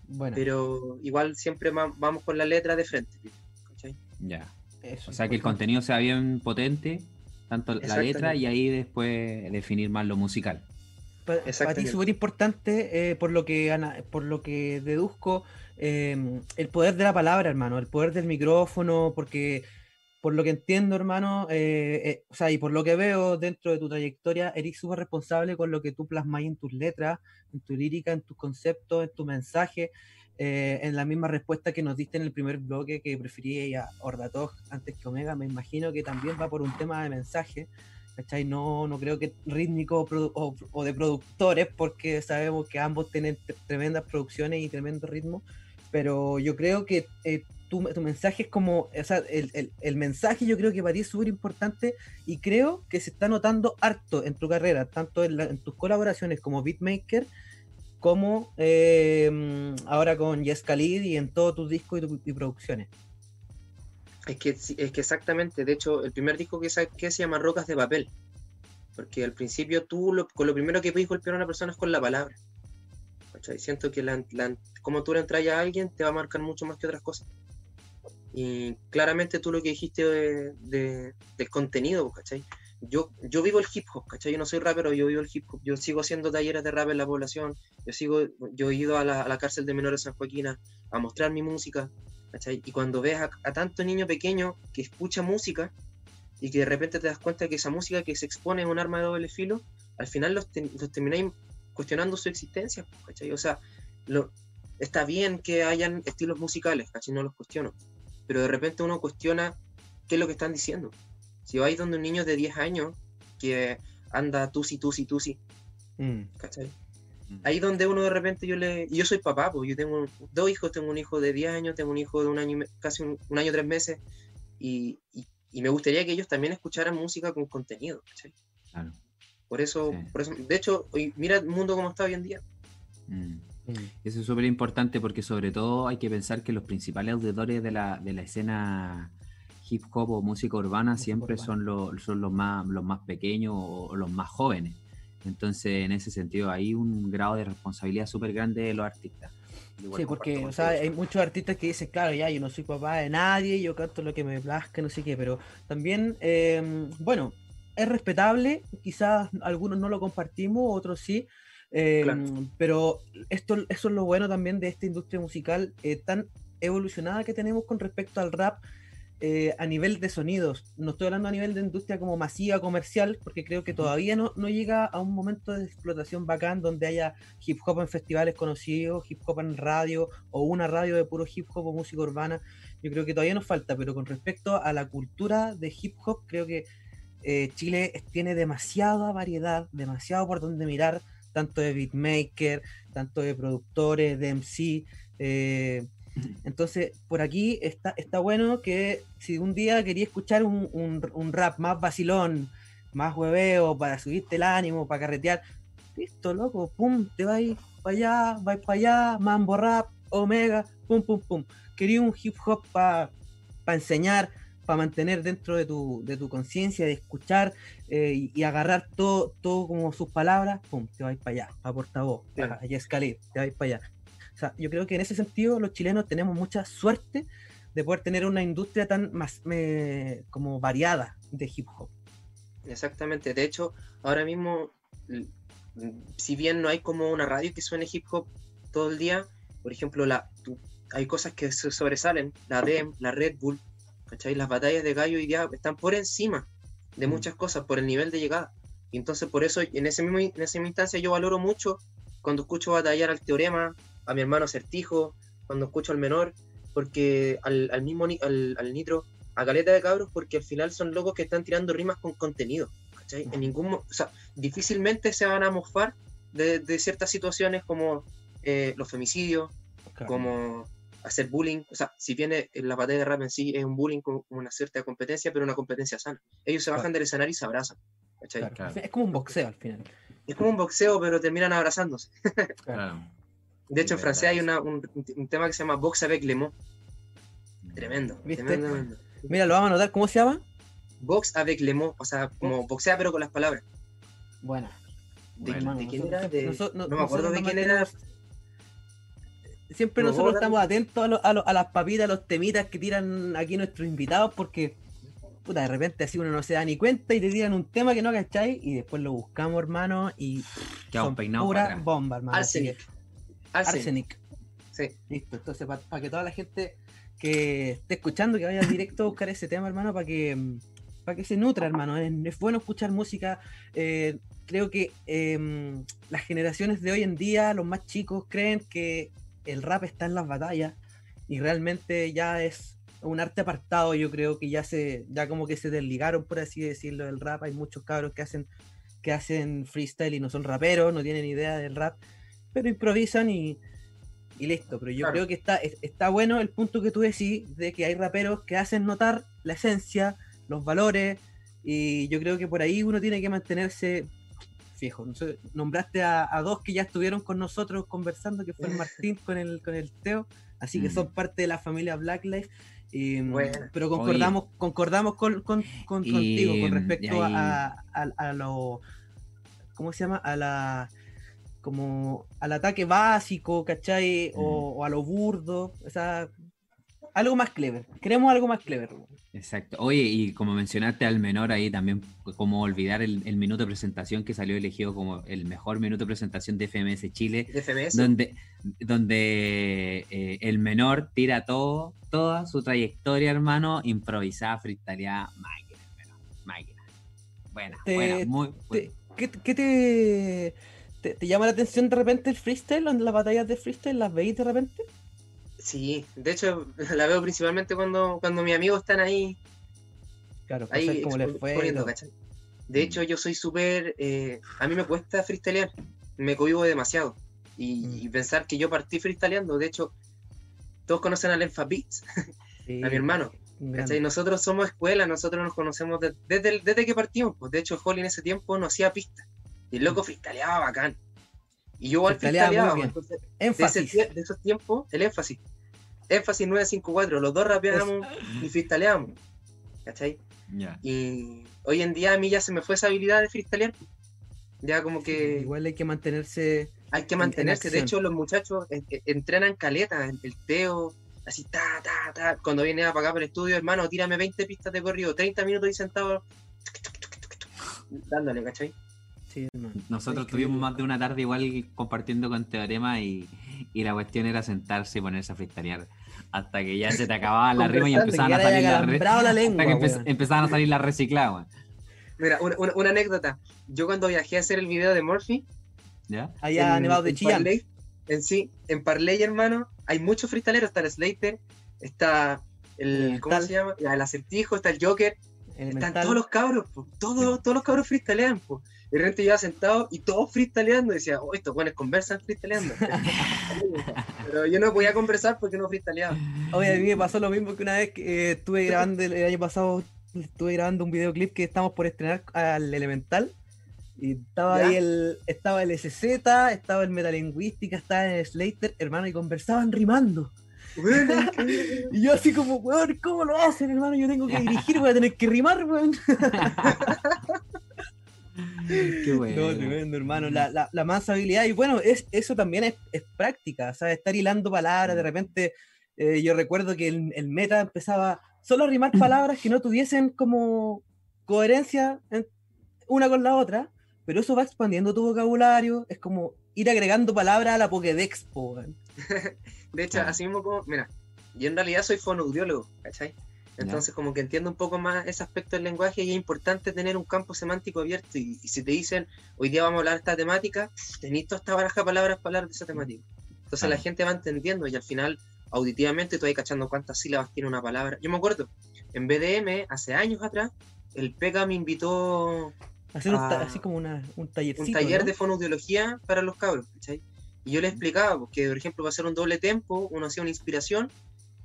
[SPEAKER 3] Bueno. Pero igual siempre vamos con la letra de frente.
[SPEAKER 2] ¿cachai? Ya. o sea que el contenido sea bien potente tanto la letra y ahí después definir más lo musical.
[SPEAKER 1] Para, ti es súper importante, eh, por, lo que, por lo que deduzco, em, el poder de la palabra, hermano, el poder del micrófono, porque por lo que entiendo, hermano, eh, eh, o sea, y por lo que veo dentro de tu trayectoria, eres súper responsable con lo que tú plasmas en tus letras, en tu lírica, en tus conceptos, en tu mensaje. Eh, en la misma respuesta que nos diste en el primer bloque que prefería a Ordatog antes que Omega, me imagino que también va por un tema de mensaje, ¿cachai? No, no creo que rítmico o, de productores, porque sabemos que ambos tienen tremendas producciones y tremendo ritmo, pero yo creo que eh, tu, mensaje es como, o sea, el, mensaje yo creo que para ti es súper importante y creo que se está notando harto en tu carrera, tanto en, en tus colaboraciones como beatmaker, como em, ahora con Yes Khalid y en todos tus discos y, producciones.
[SPEAKER 3] Es que, es que exactamente, de hecho, el primer disco que saqué se llama Rocas de Papel, porque al principio tú lo, con lo primero que puedes golpear a una persona es con la palabra. Siento que la, como tú le entras a alguien te va a marcar mucho más que otras cosas. Y claramente tú lo que dijiste de, del contenido, ¿cachai? Yo, yo vivo el hip hop, ¿cachai? Yo no soy rapero, yo vivo el hip hop. Yo sigo haciendo talleres de rap en la población. Yo sigo, yo he ido a la, cárcel de menores San Joaquín a, mostrar mi música, ¿cachai? Y cuando ves a, tanto niño pequeño que escucha música y que de repente te das cuenta que esa música que se expone es un arma de doble filo, al final los, termináis cuestionando su existencia, ¿cachai? O sea, lo, está bien que hayan estilos musicales, ¿cachai? No los cuestiono. Pero de repente uno cuestiona qué es lo que están diciendo. Si vais donde un niño de 10 años que anda tusi, tusi, tusi, mm. ¿cachai? Mm. Ahí donde uno de repente yo le... Yo soy papá, pues yo tengo dos hijos, tengo un hijo de 10 años, tengo un hijo de un año, casi un, año, tres meses, y, me gustaría que ellos también escucharan música con contenido, ¿cachai? Claro. Por eso, por eso, de hecho, hoy, mira el mundo como está hoy en día.
[SPEAKER 2] Mm. Eso es súper importante porque sobre todo hay que pensar que los principales auditores de la, de la escena hip hop o música urbana siempre son, los, son los, más, los más pequeños o los más jóvenes. Entonces, en ese sentido, hay un grado de responsabilidad súper grande de los artistas.
[SPEAKER 1] Sí, porque o sea, hay muchos artistas que dicen, claro, ya, yo no soy papá de nadie, yo canto lo que me plazca, no sé qué, pero también, em, bueno, es respetable, quizás algunos no lo compartimos, otros sí, em, pero esto, eso es lo bueno también de esta industria musical eh, tan evolucionada que tenemos con respecto al rap, eh, a nivel de sonidos. No estoy hablando a nivel de industria como masiva, comercial, porque creo que todavía no, no llega a un momento de explotación bacán donde haya hip hop en festivales conocidos, hip hop en radio o una radio de puro hip hop o música urbana. Yo creo que todavía nos falta, pero con respecto a la cultura de hip hop, creo que eh, Chile tiene demasiada variedad, demasiado por donde mirar, tanto de beatmaker, tanto de productores, de MC. Eh, entonces, por aquí está, está bueno que si un día quería escuchar un, rap más vacilón, más hueveo, para subirte el ánimo, para carretear, listo, loco, pum, te vas para allá, vas para allá, mambo rap, omega, pum, pum, pum. Quería un hip hop para enseñar, para mantener dentro de tu, de tu conciencia, de escuchar eh, y, agarrar todo, todo como sus palabras, pum, te vais para allá, para portavoz, claro. a escalar, te vais para allá. O sea, yo creo que en ese sentido los chilenos tenemos mucha suerte de poder tener una industria tan más como variada de hip hop.
[SPEAKER 3] Exactamente, de hecho, ahora mismo, si bien no hay como una radio que suene hip hop todo el día, por ejemplo, la, hay cosas que se sobresalen, la DEM, la Red Bull, ¿cachai? Las batallas de gallo y ya están por encima de mm. muchas cosas, por el nivel de llegada. Y entonces por eso en, ese mismo, en esa misma instancia yo valoro mucho cuando escucho batallar al Teorema, a mi hermano Certijo, cuando escucho al menor, porque al, al mismo al, al, Nitro, a Caleta de Cabros, porque al final son locos que están tirando rimas con contenido. ¿cachai? En ningún, o sea, difícilmente se van a mofar de, de ciertas situaciones como eh, los femicidios, como hacer bullying. O sea, si viene la batalla de rap en sí es un bullying con una cierta competencia, pero una competencia sana. Ellos se bajan del escenario y se abrazan.
[SPEAKER 1] Es como un boxeo al final.
[SPEAKER 3] Es como un boxeo, pero terminan abrazándose. De hecho, en francés hay un, tema que se llama Box avec le mot. Tremendo, tremendo,
[SPEAKER 1] Mira, lo vamos a anotar. ¿Cómo se llama?
[SPEAKER 3] Box avec le mot. O sea, como boxea, pero con las palabras.
[SPEAKER 1] Bueno.
[SPEAKER 3] ¿De, quién era? no, me acuerdo de quién era.
[SPEAKER 1] Siempre nosotros estamos atentos a, a, las papitas, a los temitas que tiran aquí nuestros invitados, porque puta, de repente así uno no se da ni cuenta y te tiran un tema que no cacháis y después lo buscamos, hermano, y
[SPEAKER 2] son
[SPEAKER 1] pura bomba, hermano.
[SPEAKER 3] Arsenic.
[SPEAKER 1] Arsenic. Sí. Listo, entonces para que toda la gente que esté escuchando, que vaya directo a buscar ese tema, hermano, para que para que se nutra, hermano. Es, bueno escuchar música. Eh, creo que em, las generaciones de hoy en día, los más chicos, creen que el rap está en las batallas y realmente ya es un arte apartado, yo creo que ya se, ya como que se desligaron, por así decirlo, del rap. Hay muchos cabros que hacen, que hacen freestyle y no son raperos, no tienen idea del rap, pero improvisan y, y listo. Pero yo creo que está, está bueno el punto que tú decís de que hay raperos que hacen notar la esencia, los valores, y yo creo que por ahí uno tiene que mantenerse fijo. Nombraste a, dos que ya estuvieron con nosotros conversando, que fue el Martín con el, con el Teo, así que mm. son parte de la familia Black Life. pero concordamos, concordamos con, contigo con respecto a, a, lo ¿cómo se llama? a la como al ataque básico, ¿cachai? O, mm. a lo burdo. O sea, algo más clever. Queremos algo más clever.
[SPEAKER 2] Exacto. Oye, y como mencionaste al menor ahí también, como olvidar el, minuto de presentación que salió elegido como el mejor minuto de presentación de FMS Chile.
[SPEAKER 3] ¿De FMS?
[SPEAKER 2] Donde, donde eh, el menor tira todo, toda su trayectoria, hermano, improvisada, freestyleada, máquina, hermano, máquina. Buena, buena, muy
[SPEAKER 1] buena. ¿Qué, te, te, llama la atención de repente el freestyle, las batallas de freestyle? ¿Las veis de repente?
[SPEAKER 3] Sí, de hecho la veo principalmente cuando, cuando mis amigos están ahí.
[SPEAKER 1] Claro, ahí como les fue.
[SPEAKER 3] De hecho, yo soy súper. Eh, a mí me cuesta freestylear, me cohibo demasiado. Y, mm. pensar que yo partí freestyleando, de hecho, todos conocen al Enfa Beats, a mi hermano. Nosotros somos escuela, nosotros nos conocemos desde, desde que partimos. Pues de hecho, Holly en ese tiempo no hacía pistas. Y el loco freestyleaba bacán. Y yo igual freestyleaba. Entonces, de, de, esos tiempos, el énfasis. Énfasis 954, los dos rapeamos y freestyleamos. ¿Cachai? Y hoy en día a mí ya se me fue esa habilidad de freestylear. Ya como que.
[SPEAKER 1] Igual hay que mantenerse.
[SPEAKER 3] Hay que mantenerse. de hecho, los muchachos entrenan caleta, el teo, así, ta, ta, ta. Cuando viene a pagar por el estudio, hermano, tírame 20 pistas de corrido, 30 minutos ahí sentado, dándole, ¿cachai?
[SPEAKER 2] Nosotros tuvimos más de una tarde igual compartiendo con Teorema y, la cuestión era sentarse y ponerse a freestylear hasta que ya se te acababa la rima y empezaban a salir la, empezaban a salir las recicladas.
[SPEAKER 3] Mira, una, anécdota. Yo cuando viajé a hacer el video de Murphy,
[SPEAKER 1] ¿Ya? allá en, Nevado de Chillán.
[SPEAKER 3] En sí, en Parley, hermano, hay muchos freestaleros. Está el Slater, está el, ¿cómo se llama? El acertijo, está el Joker. Están todos los cabros, todos, todos los cabros freestalean. pues de repente iba sentado y todos freestyleando. Y decía, oh, estos buenos conversan freestyleando. Pero yo no podía conversar porque no freestyleaba.
[SPEAKER 1] Oye, a mí me pasó lo mismo que una vez que eh, estuve grabando el, año pasado, estuve grabando un videoclip que estamos por estrenar al Elemental. Y estaba ahí el, estaba el SZ, estaba el Metalingüística, estaba el Slater, hermano, y conversaban rimando. y yo así como, weón, ¿cómo lo hacen, hermano? Yo tengo que dirigir, voy a tener que rimar, weón. Qué bueno. No, tremendo, hermano. La, la, la mansa habilidad. Y bueno, es, eso también es, es práctica, ¿sabes? Estar hilando palabras. De mm. repente, eh, yo recuerdo que el, el, meta empezaba solo a rimar palabras que no tuviesen como coherencia una con la otra. Pero eso va expandiendo tu vocabulario. Es como ir agregando palabras a la Pokédex,
[SPEAKER 3] De hecho, así mismo como, mira, yo en realidad soy fonoaudiólogo, ¿cachai? Entonces, como que entiendo un poco más ese aspecto del lenguaje y es importante tener un campo semántico abierto. Y, si te dicen, hoy día vamos a hablar de esta temática, tenéis toda esta baraja de palabras para hablar de esa temática. Entonces, la gente va entendiendo y al final, auditivamente, tú vas cachando cuántas sílabas tiene una palabra. Yo me acuerdo, en BDM, hace años atrás, el PEGA me invitó.
[SPEAKER 1] Hacer a, así como una, un
[SPEAKER 3] Un taller de fonoaudiología para los cabros, ¿cachai? Y yo les explicaba, porque, por ejemplo, va a ser un doble tempo, uno hacía una inspiración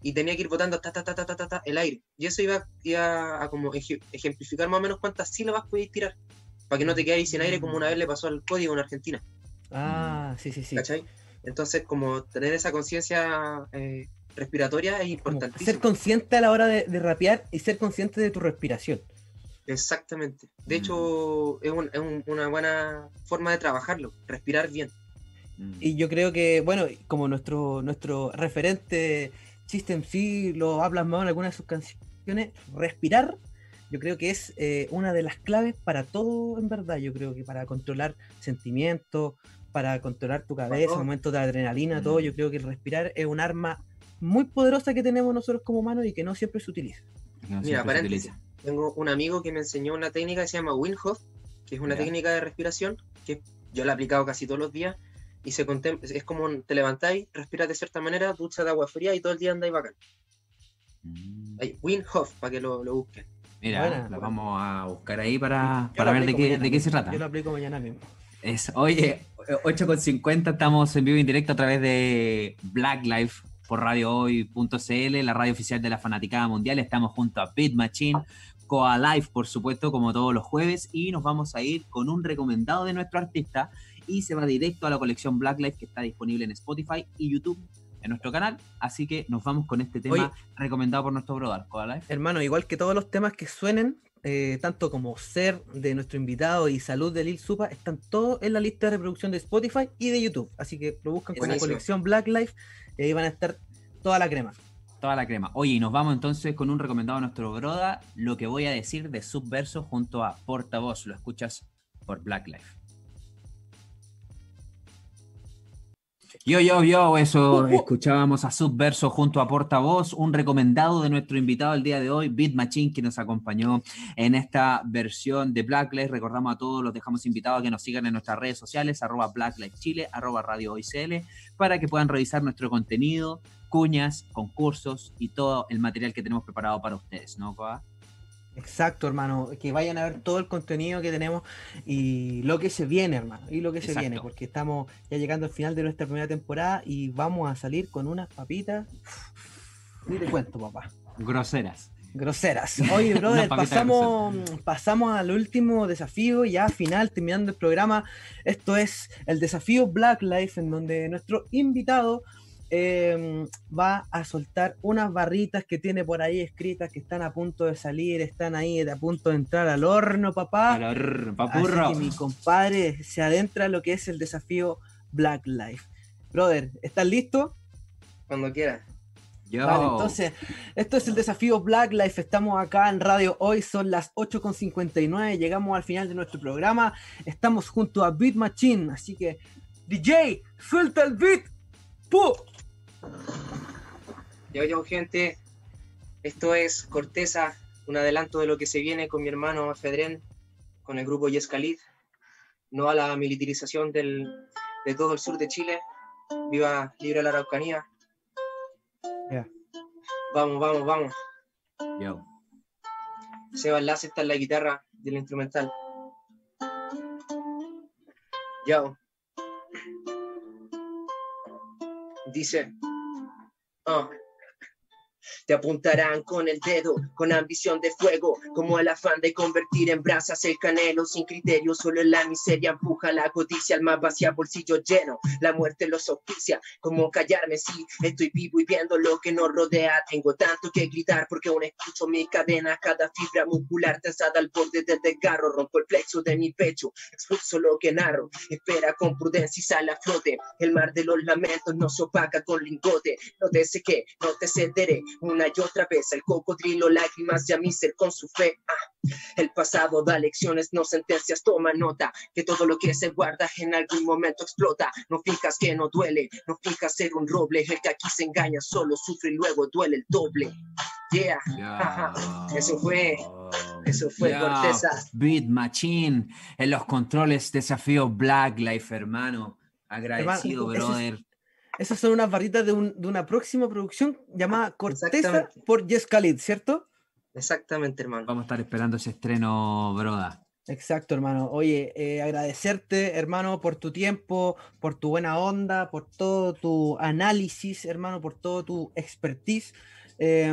[SPEAKER 3] y tenía que ir botando ta, ta, ta, ta, ta, ta, el aire. Y eso iba, iba a como ejemplificar más o menos cuántas sílabas podéis tirar, para que no te quedáis sin aire como una vez le pasó al código en Argentina.
[SPEAKER 1] Ah, sí, sí, sí.
[SPEAKER 3] ¿Cachai? Entonces, como tener esa conciencia eh, respiratoria es importantísimo.
[SPEAKER 1] Ser consciente a la hora de, rapear y ser consciente de tu respiración.
[SPEAKER 3] Exactamente. De hecho, mm. es, es una buena forma de trabajarlo, respirar bien.
[SPEAKER 1] Y yo creo que, bueno, como nuestro, nuestro referente System sí lo hablas más en algunas de sus canciones, respirar, yo creo que es eh, una de las claves para todo en verdad, yo creo que para controlar sentimientos, para controlar tu cabeza, momentos de adrenalina, todo, yo creo que el respirar es un arma muy poderosa que tenemos nosotros como humanos y que no siempre se utiliza.
[SPEAKER 3] Mira, paréntesis, tengo un amigo que me enseñó una técnica que se llama Winhoff, que es una técnica de respiración que yo la he aplicado casi todos los días y se es como te levantáis, respiras de cierta manera, ducha de agua fría y todo el día andáis bacán. Mm. Hay Windhoff para que lo, lo busquen.
[SPEAKER 2] Mira, lo vamos a buscar ahí para, para ver de qué, de qué se trata.
[SPEAKER 1] Yo lo aplico mañana mismo.
[SPEAKER 2] Es, oye, 8.50 estamos en vivo y en directo a través de Black Life por radiohoy.cl, la radio oficial de la Fanaticada Mundial. Estamos junto a Beat Machine, Coa Life, por supuesto, como todos los jueves, y nos vamos a ir con un recomendado de nuestro artista y se va directo a la colección Black Life que está disponible en Spotify y YouTube en nuestro canal. Así que nos vamos con este tema recomendado por nuestro brother, Life.
[SPEAKER 1] Hermano, igual que todos los temas que suenen, eh, tanto como Ser de nuestro invitado y Salud de Lil Supa, están todos en la lista de reproducción de Spotify y de YouTube. Así que lo buscan con la colección Black Life y ahí van a estar toda la crema.
[SPEAKER 2] Toda la crema. Oye, y nos vamos entonces con un recomendado a nuestro brother, lo que voy a decir de Subverso junto a Portavoz. Lo escuchas por Black Life. Yo, yo, yo, eso, escuchábamos a Subverso junto a Portavoz, un recomendado de nuestro invitado el día de hoy, Beat Machine, que nos acompañó en esta versión de Blacklist. Recordamos a todos, los dejamos invitados a que nos sigan en nuestras redes sociales, arroba Blacklight Chile, arroba Radio OICL, para que puedan revisar nuestro contenido, cuñas, concursos y todo el material que tenemos preparado para ustedes, ¿no, Coa?
[SPEAKER 1] Exacto, hermano, que vayan a ver todo el contenido que tenemos y lo que se viene, hermano, y lo que se viene, porque estamos ya llegando al final de nuestra primera temporada y vamos a salir con unas papitas. Ni te cuento, papá.
[SPEAKER 2] Groseras.
[SPEAKER 1] Groseras. Oye, brother, pasamos, pasamos al último desafío, ya final, terminando el programa. Esto es el desafío Black Life, en donde nuestro invitado Em, va a soltar unas barritas que tiene por ahí escritas que están a punto de salir, están ahí a punto de entrar al horno, papá.
[SPEAKER 2] Al horno, papurro.
[SPEAKER 1] Así que mi compadre se adentra en lo que es el desafío Black Life. Brother, ¿estás listo?
[SPEAKER 3] Cuando quieras.
[SPEAKER 1] Vale, entonces, esto es el desafío Black Life. Estamos acá en radio hoy, son las 8.59. Llegamos al final de nuestro programa. Estamos junto a Beat Machine, así que, DJ, suelta el beat. ¡Puh!
[SPEAKER 3] Yo, yo, gente, esto es Corteza, un adelanto de lo que se viene con mi hermano Fedren, con el grupo Yes No a la militarización del, de todo el sur de Chile. Viva libre la Araucanía. Vamos, vamos, vamos. Yo. Seba Enlace está en la guitarra del instrumental. Yo. Dice. Oh. Te apuntarán con el dedo, con ambición de fuego, como el afán de convertir en brasas el canelo. Sin criterio, solo en la miseria empuja la codicia, al más vacía bolsillo lleno, la muerte los auspicia, como callarme si estoy vivo y viendo lo que nos rodea, tengo tanto que gritar porque aún escucho mi cadena, cada fibra muscular tensada al borde del desgarro, rompo el plexo de mi pecho, expulso lo que narro, espera con prudencia y sale a flote, el mar de los lamentos no se opaca con lingote, no te sé que, no te cederé, una y otra vez el cocodrilo, lágrimas y a mí ser con su fe. Ah, el pasado da lecciones, no sentencias, toma nota, que todo lo que se guarda en algún momento explota. No fijas que no duele, no fijas ser un roble, el que aquí se engaña solo sufre y luego duele el doble. Yeah, eso fue. Eso fue Corteza.
[SPEAKER 2] Beat Machine en los controles, desafío Black Life, hermano. Agradecido, brother.
[SPEAKER 1] Esas son unas barritas de, una próxima producción llamada Corteza por Jess Khalid, ¿cierto?
[SPEAKER 3] Exactamente, hermano.
[SPEAKER 2] Vamos a estar esperando ese estreno, broda.
[SPEAKER 1] Exacto, hermano. Oye, eh, agradecerte, hermano, por tu tiempo, por tu buena onda, por todo tu análisis, hermano, por todo tu expertise. Eh,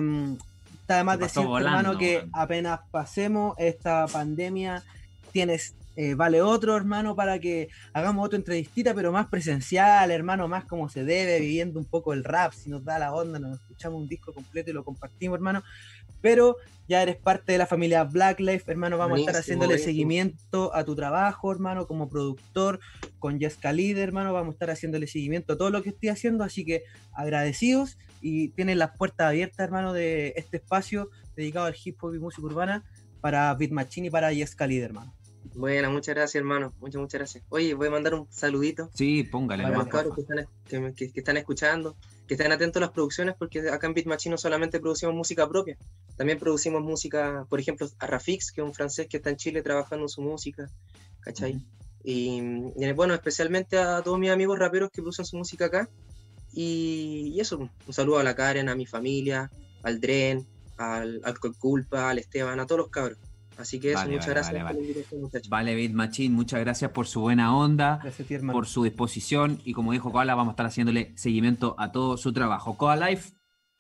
[SPEAKER 1] además decirte, hermano, que apenas pasemos esta pandemia, tienes eh, vale otro, hermano, para que hagamos otra entrevistita, pero más presencial, hermano, más como se debe, viviendo un poco el rap, si nos da la onda, nos escuchamos un disco completo y lo compartimos, hermano. Pero ya eres parte de la familia Black Life, hermano, vamos a estar haciéndole seguimiento a tu trabajo, hermano, como productor, con Jessica Líder, hermano, vamos a estar haciéndole seguimiento a todo lo que estoy haciendo, así que agradecidos y tienen las puertas abiertas, hermano, de este espacio dedicado al hip hop y música urbana para Beat Machine y para Jessica Líder, hermano.
[SPEAKER 3] Bueno, muchas gracias, hermano. Muchas, muchas gracias. Oye, voy a mandar un saludito.
[SPEAKER 2] Sí, póngale.
[SPEAKER 3] Para los cabros que están, que, están escuchando, que estén atentos a las producciones, porque acá en Beat Machine no solamente producimos música propia, también producimos música, por ejemplo, a Rafix, que es un francés que está en Chile trabajando su música, ¿cachai? y, bueno, especialmente a todos mis amigos raperos que producen su música acá. Y, eso, un saludo a la Karen, a mi familia, al Dren, al, al Culpa, al Esteban, a todos los cabros. Así que eso, muchas gracias
[SPEAKER 2] vale, Vale, Beat Machine, muchas gracias por su buena onda, por su disposición y como dijo Koala, vamos a estar haciéndole seguimiento a todo su trabajo. Koala Life,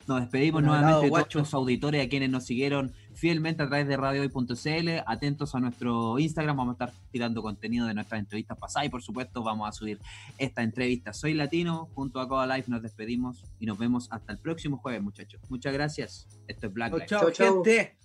[SPEAKER 2] nos despedimos nuevamente de todos los auditores a quienes nos siguieron fielmente a través de radiohoy.cl. Atentos a nuestro Instagram, vamos a estar tirando contenido de nuestras entrevistas pasadas y por supuesto vamos a subir esta entrevista. Soy Latino, junto a Koala Life nos despedimos y nos vemos hasta el próximo jueves, muchachos. Muchas gracias. Esto es Black Life.
[SPEAKER 1] Chao, chao, gente.